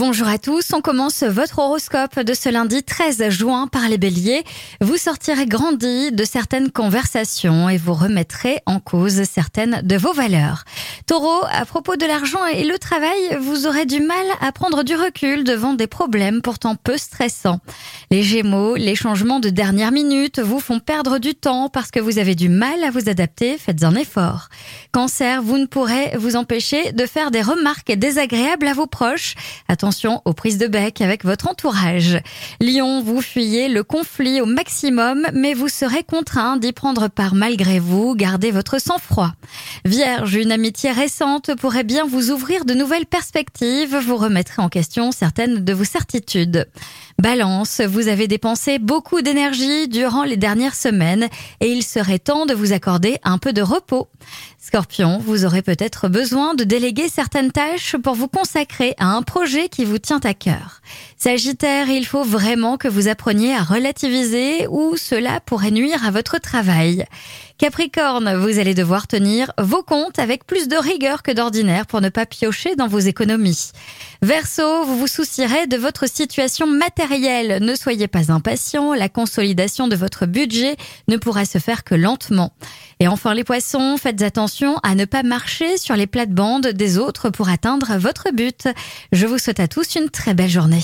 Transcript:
Bonjour à tous, on commence votre horoscope de ce lundi 13 juin par les béliers. Vous sortirez grandi de certaines conversations et vous remettrez en cause certaines de vos valeurs. Taureau, à propos de l'argent et le travail, vous aurez du mal à prendre du recul devant des problèmes pourtant peu stressants. Les gémeaux, les changements de dernière minute vous font perdre du temps parce que vous avez du mal à vous adapter, faites un effort. Cancer, vous ne pourrez vous empêcher de faire des remarques désagréables à vos proches. Aux prises de bec avec votre entourage. Lion, vous fuyez le conflit au maximum, mais vous serez contraint d'y prendre part malgré vous. Gardez votre sang-froid. Vierge, une amitié récente pourrait bien vous ouvrir de nouvelles perspectives. Vous remettrez en question certaines de vos certitudes. Balance, vous avez dépensé beaucoup d'énergie durant les dernières semaines et il serait temps de vous accorder un peu de repos. Scorpion, vous aurez peut-être besoin de déléguer certaines tâches pour vous consacrer à un projet vous tient à cœur. Sagittaire, il faut vraiment que vous appreniez à relativiser ou cela pourrait nuire à votre travail. Capricorne, vous allez devoir tenir vos comptes avec plus de rigueur que d'ordinaire pour ne pas piocher dans vos économies. Verseau, vous vous soucierez de votre situation matérielle. Ne soyez pas impatient, la consolidation de votre budget ne pourra se faire que lentement. Et enfin les poissons, faites attention à ne pas marcher sur les plates-bandes des autres pour atteindre votre but. Je vous souhaite à tous une très belle journée.